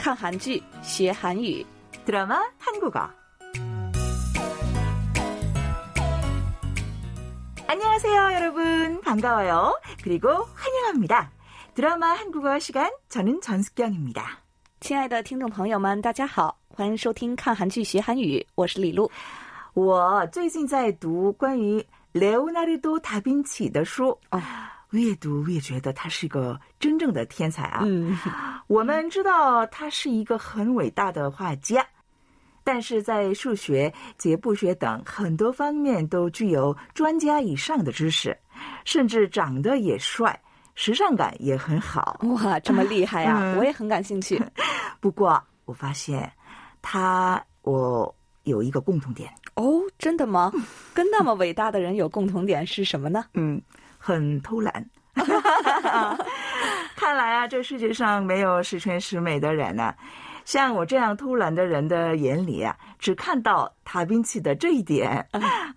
看韩剧学韩语， 드라마 한국어. 안녕하세요, 여러분. 반가워요. 그리고 환영합니다. 드라마 한국어 시간 저는 전숙경입니다. 亲爱的听众朋友们，大家好，欢迎收听看韩剧学韩语，我是李璐。我最近在读关于레오나르도 다빈치的书，哦 越读越觉得他是个真正的天才啊。嗯，我们知道他是一个很伟大的画家，但是在数学、解剖学等很多方面都具有专家以上的知识，甚至长得也帅，时尚感也很好。哇，这么厉害呀、嗯我也很感兴趣。不过我发现他我有一个共同点，哦，真的吗？跟那么伟大的人有共同点是什么呢？嗯，很偷懒。看来啊，这世界上没有十全十美的人啊。像我这样偷懒的人的眼里啊，只看到塔宾奇的这一点。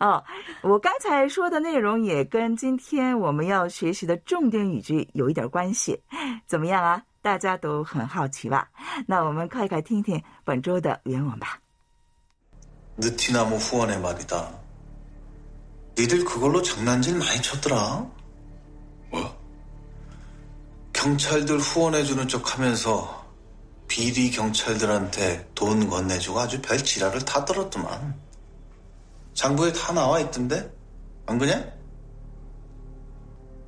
哦，我刚才说的内容也跟今天我们要学习的重点语句有一点关系。怎么样啊？大家都很好奇吧？那我们快快听听本周的原文吧。 니들 그걸로 장난질 많이 쳤더라. 뭐? 경찰들 후원해주는 척 하면서 비리 경찰들한테 돈 건네주고 아주 별 지랄을 다 떨었더만. 장부에 다 나와 있던데? 안 그냐?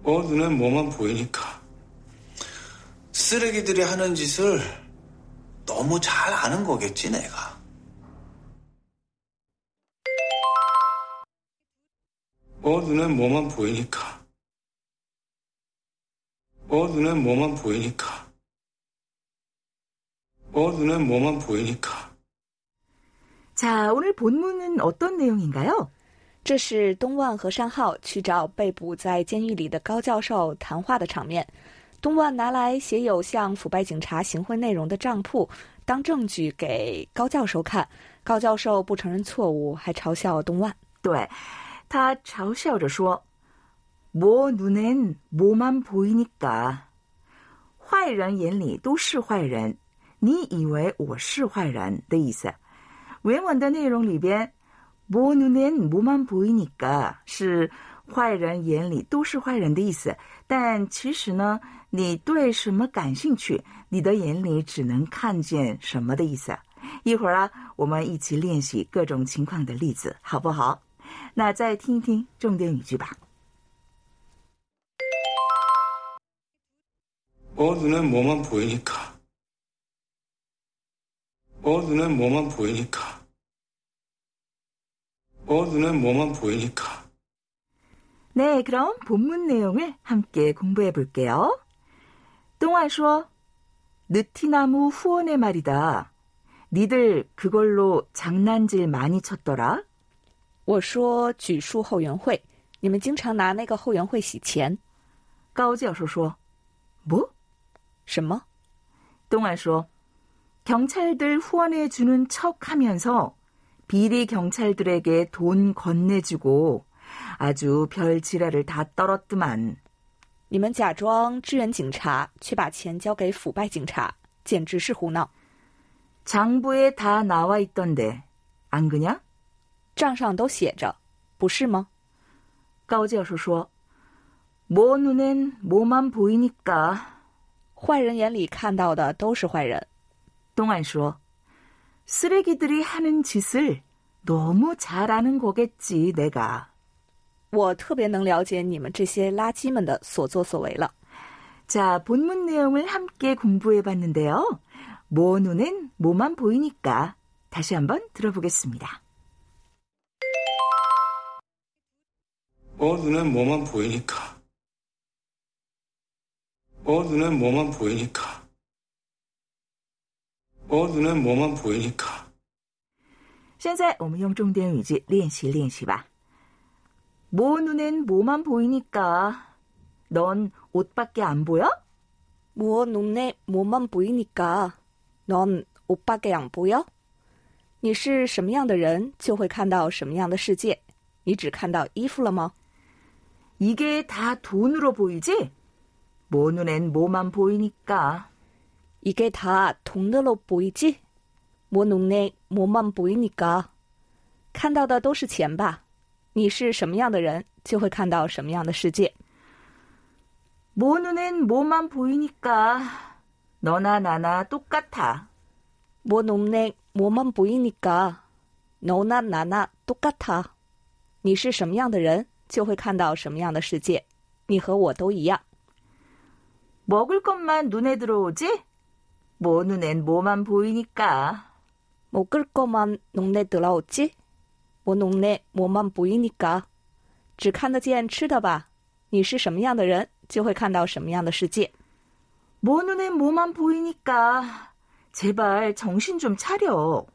뭐 눈에 뭐만 보이니까. 쓰레기들이 하는 짓을 너무 잘 아는 거겠지 내가. 뭐 눈에 뭐만 보이니까. 뭐 눈에 뭐만 보이니까. 뭐 눈에 뭐만 보이니까. 자, 오늘 본문은 어떤 내용인가요? 这是东万和山浩去找被捕在监狱里的高教授谈话的场面。东万拿来写有向腐败警察行贿内容的账簿当证据给高教授看，高教授不承认错误，还嘲笑东万。对， 他嘲笑着说：“我눈엔뭐만보이니까。”坏人眼里都是坏人，你以为我是坏人的意思。原文的内容里边，我눈엔뭐만보이니까是坏人眼里都是坏人的意思。但其实呢，你对什么感兴趣，你的眼里只能看见什么的意思。一会儿啊，我们一起练习各种情况的例子，好不好？ 那再听一听重点语句吧。 뭐 눈에 뭐만 보이니까. 뭐 눈에 뭐만 보이니까. 뭐 눈에 뭐만 보이니까. 네, 그럼 본문 내용을 함께 공부해 볼게요. 동아说, 느티나무 후원의 말이다. 니들 그걸로 장난질 많이 쳤더라. 我说举树后援会，你们经常拿那个后援会洗钱，高教授说, 뭐? 什么？ 동아 说, 경찰들 후원해 주는 척 하면서 비리 경찰들에게 돈 건네주고 아주 별 지랄을 다 떨었더만. 你们假装支援警察，却把钱交给腐败警察，简直是胡闹！ 장부에 다 나와 있던데 안 그냐? 账上都写着，不是吗？高教授说：“뭐 눈엔 뭐만 보이니까。坏人眼里看到的都是坏人。 동안 说：“쓰레기들이하는 짓을 너무 잘 아는 거겠지 내가。”我特别能了解你们这些垃圾们的所作所为了。 자, 본문 내용을 함께 공부해 봤는데요. 뭐 눈엔 뭐만 보이니까 다시 한번 들어보겠습니다. 뭐 눈에 뭐만 보이니까. 뭐 눈에 뭐만 보이니까. 뭐 눈에 뭐만 보이니까. 现在我们用重点语句练习练习吧。뭐 눈엔 뭐만 보이니까. 넌 옷밖에 안 보여? 뭐 눈에 뭐만 보이니까 넌 옷밖에 안 보여? 你是什么样的人，就会看到什么样的世界。你只看到衣服了吗？ 이게 다 돈으로 보이지? 뭐 눈엔 뭐만 보이니까. 이게다돈으로보이지뭐눈에뭐만보이니까看到的都是钱吧？你是什么样的人，就会看到什么样的世界。 모 눈엔 뭐만 보이니까 너나 나나 똑같아. 뭐 눈에 뭐만 보이니까 너나 나나 똑같아. 你是什么样的人， 就会看到什么样的世界。你和我都一样。 먹을 것만 눈에 들어오지? 뭐 눈엔 뭐만 보이니까. 먹을 것만 눈에 들어오지? 뭐 눈에 뭐만 보이니까. 只看得见吃的吧？你是什么样的人，就会看到什么样的世界。 뭐 눈엔 뭐만 보이니까. 제발 정신 좀 차려.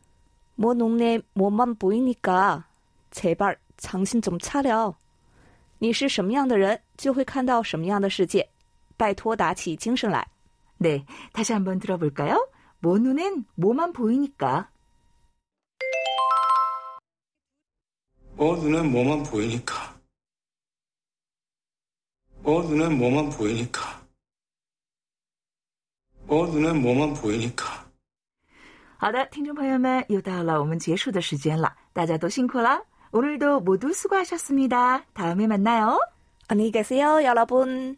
뭐 눈에 뭐만 보이니까 제발 정신 좀 차려. 你是什么样的人，就会看到什么样的世界。拜托，打起精神来。 네, 다시 한번 들어볼까요? 뭐 눈엔 뭐만 보이니까. 뭐 눈엔 뭐만 보이니까. 뭐 눈엔 뭐만 보이니까. 뭐 눈엔 뭐만 보이니까. 好的，听众朋友们，又到了我们结束的时间了，大家都辛苦了。 오늘도 모두 수고하셨습니다. 다음에 만나요. 안녕히 계세요, 여러분.